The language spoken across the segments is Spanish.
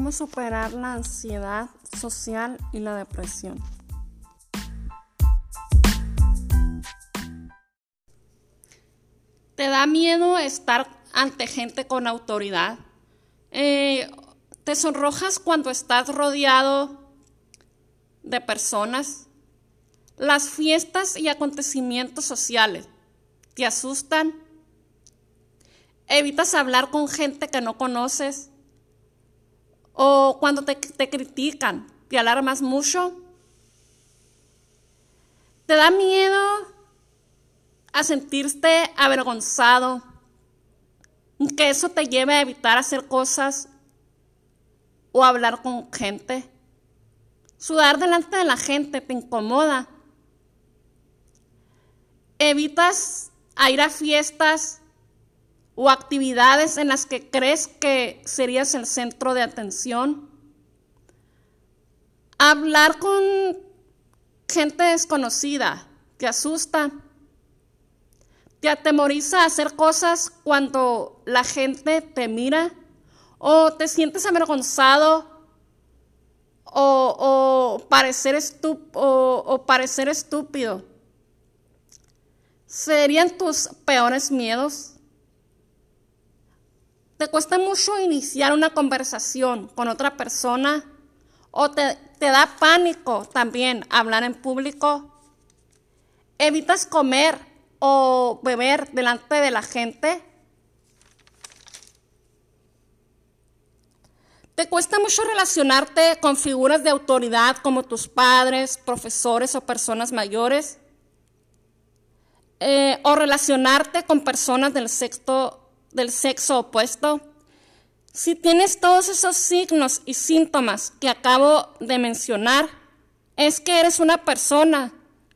cómo superar la ansiedad social y la depresión. ¿Te da miedo estar ante gente con autoridad? Eh, ¿Te sonrojas cuando estás rodeado de personas? Las fiestas y acontecimientos sociales te asustan. Evitas hablar con gente que no conoces. O cuando te, te critican, te alarmas mucho. Te da miedo a sentirte avergonzado, que eso te lleve a evitar hacer cosas o hablar con gente. Sudar delante de la gente te incomoda. Evitas ir a fiestas o actividades en las que crees que serías el centro de atención. Hablar con gente desconocida te asusta. Te atemoriza hacer cosas cuando la gente te mira o te sientes avergonzado o, parecer, o parecer estúpido. ¿Serían tus peores miedos? ¿Te cuesta mucho iniciar una conversación con otra persona? ¿O te, te da pánico también hablar en público? ¿Evitas comer o beber delante de la gente? ¿Te cuesta mucho relacionarte con figuras de autoridad como tus padres, profesores o personas mayores? Eh, ¿O relacionarte con personas del sexo, del sexo opuesto? Si tienes todos esos signos y síntomas que acabo de mencionar, es que eres una persona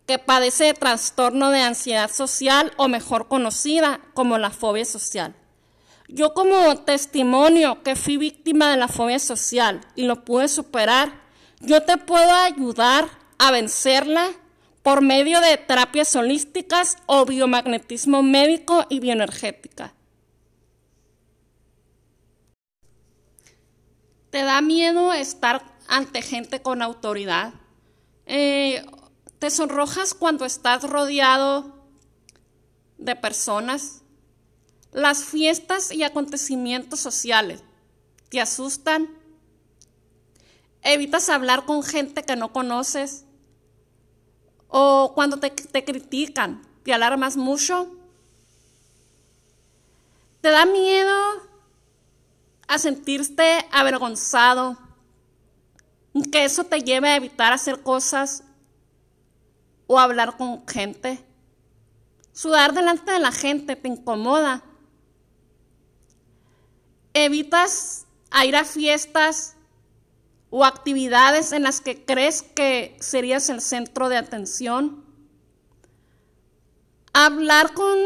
que padece de trastorno de ansiedad social o mejor conocida como la fobia social. Yo como testimonio que fui víctima de la fobia social y lo pude superar, yo te puedo ayudar a vencerla por medio de terapias holísticas o biomagnetismo médico y bioenergética. ¿Te da miedo estar ante gente con autoridad? Eh, ¿Te sonrojas cuando estás rodeado de personas? Las fiestas y acontecimientos sociales te asustan. Evitas hablar con gente que no conoces. O cuando te, te critican, te alarmas mucho. Te da miedo a sentirte avergonzado. Que eso te lleve a evitar hacer cosas o hablar con gente. Sudar delante de la gente te incomoda evitas ir a fiestas o actividades en las que crees que serías el centro de atención. Hablar con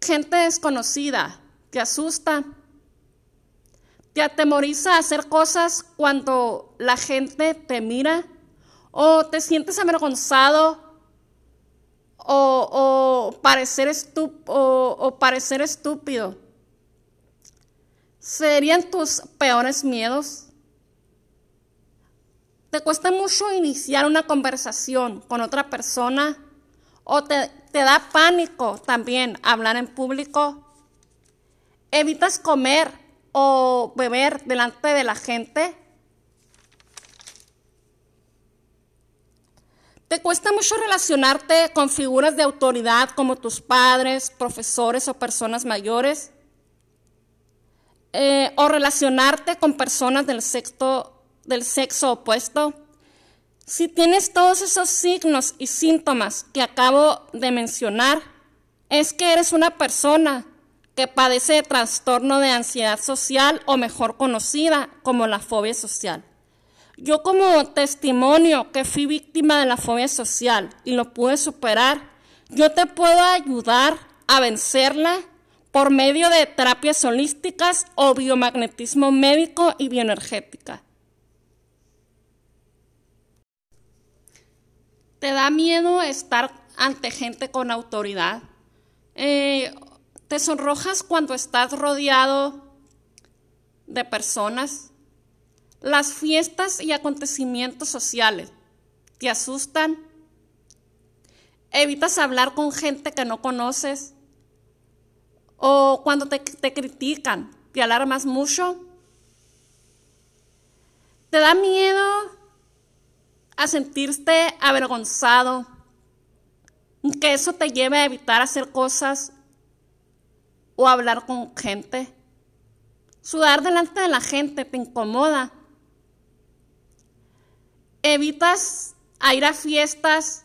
gente desconocida te asusta. Te atemoriza hacer cosas cuando la gente te mira o te sientes avergonzado o, parecer, o parecer estúpido. ¿Serían tus peores miedos? ¿Te cuesta mucho iniciar una conversación con otra persona? ¿O te, te, da pánico también hablar en público? ¿Evitas comer o beber delante de la gente? ¿Te cuesta mucho relacionarte con figuras de autoridad como tus padres, profesores o personas mayores? Eh, o relacionarte con personas del sexo, del sexo opuesto. Si tienes todos esos signos y síntomas que acabo de mencionar, es que eres una persona que padece de trastorno de ansiedad social o mejor conocida como la fobia social. Yo como testimonio que fui víctima de la fobia social y lo pude superar, yo te puedo ayudar a vencerla por medio de terapias holísticas o biomagnetismo médico y bioenergética. ¿Te da miedo estar ante gente con autoridad? Eh, ¿Te sonrojas cuando estás rodeado de personas? Las fiestas y acontecimientos sociales te asustan. Evitas hablar con gente que no conoces. O cuando te, te critican, te alarmas mucho. Te da miedo a sentirte avergonzado, que eso te lleve a evitar hacer cosas o hablar con gente. Sudar delante de la gente te incomoda. Evitas ir a fiestas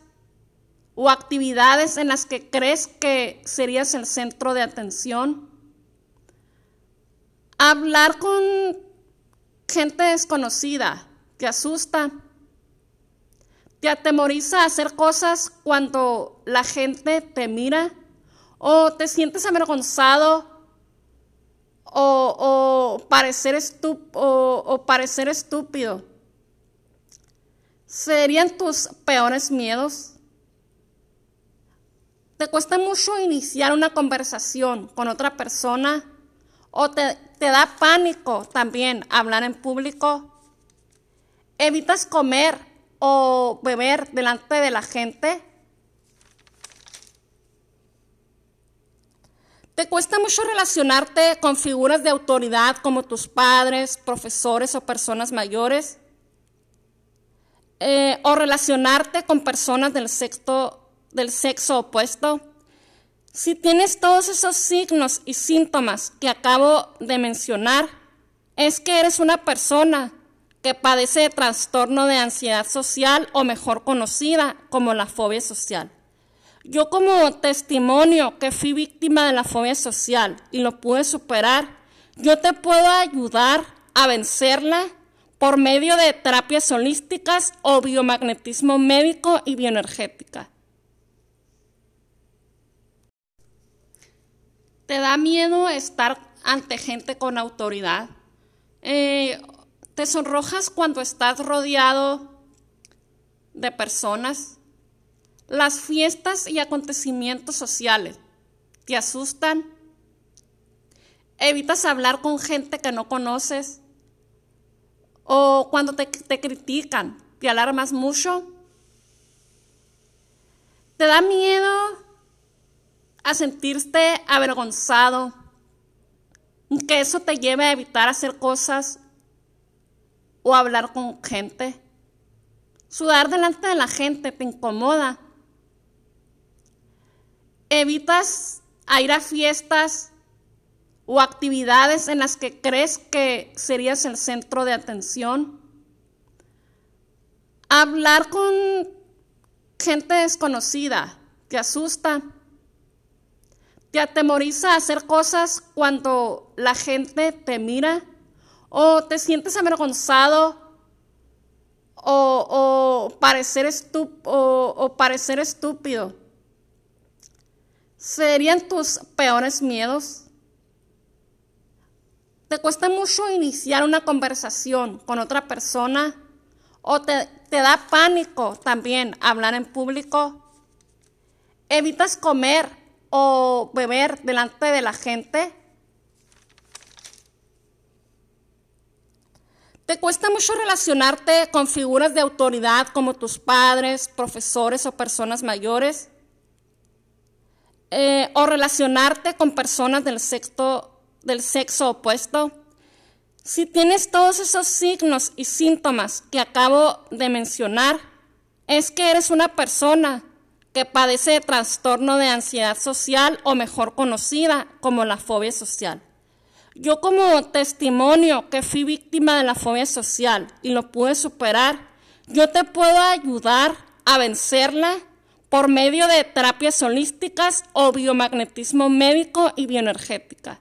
o actividades en las que crees que serías el centro de atención. Hablar con gente desconocida te asusta. Te atemoriza hacer cosas cuando la gente te mira o te sientes avergonzado o, parecer, estúpido. ¿Serían tus peores miedos? ¿Te cuesta mucho iniciar una conversación con otra persona? ¿O te, te da pánico también hablar en público? ¿Evitas comer o beber delante de la gente? ¿Te cuesta mucho relacionarte con figuras de autoridad como tus padres, profesores o personas mayores? Eh, ¿O relacionarte con personas del sexo, del sexo opuesto? Si tienes todos esos signos y síntomas que acabo de mencionar, es que eres una persona que padece de trastorno de ansiedad social o mejor conocida como la fobia social. Yo como testimonio que fui víctima de la fobia social y lo pude superar, yo te puedo ayudar a vencerla por medio de terapias holísticas o biomagnetismo médico y bioenergética. ¿Te da miedo estar ante gente con autoridad? Eh, ¿Te sonrojas cuando estás rodeado de personas? Las fiestas y acontecimientos sociales te asustan. Evitas hablar con gente que no conoces. O cuando te, te critican, te alarmas mucho. Te da miedo a sentirte avergonzado, que eso te lleve a evitar hacer cosas o hablar con gente. Sudar delante de la gente te incomoda. Evitas ir a fiestas o actividades en las que crees que serías el centro de atención. Hablar con gente desconocida te asusta. Te atemoriza hacer cosas cuando la gente te mira o te sientes avergonzado o, parecer, o parecer estúpido. ¿Serían tus peores miedos? ¿Te cuesta mucho iniciar una conversación con otra persona? ¿O te, te da pánico también hablar en público? ¿Evitas comer o beber delante de la gente? ¿Te cuesta mucho relacionarte con figuras de autoridad como tus padres, profesores o personas mayores? Eh, ¿O relacionarte con personas del sexo, del sexo opuesto? Si tienes todos esos signos y síntomas que acabo de mencionar, es que eres una persona que padece de trastorno de ansiedad social o mejor conocida como la fobia social. Yo como testimonio que fui víctima de la fobia social y lo pude superar, yo te puedo ayudar a vencerla por medio de terapias holísticas o biomagnetismo médico y bioenergética.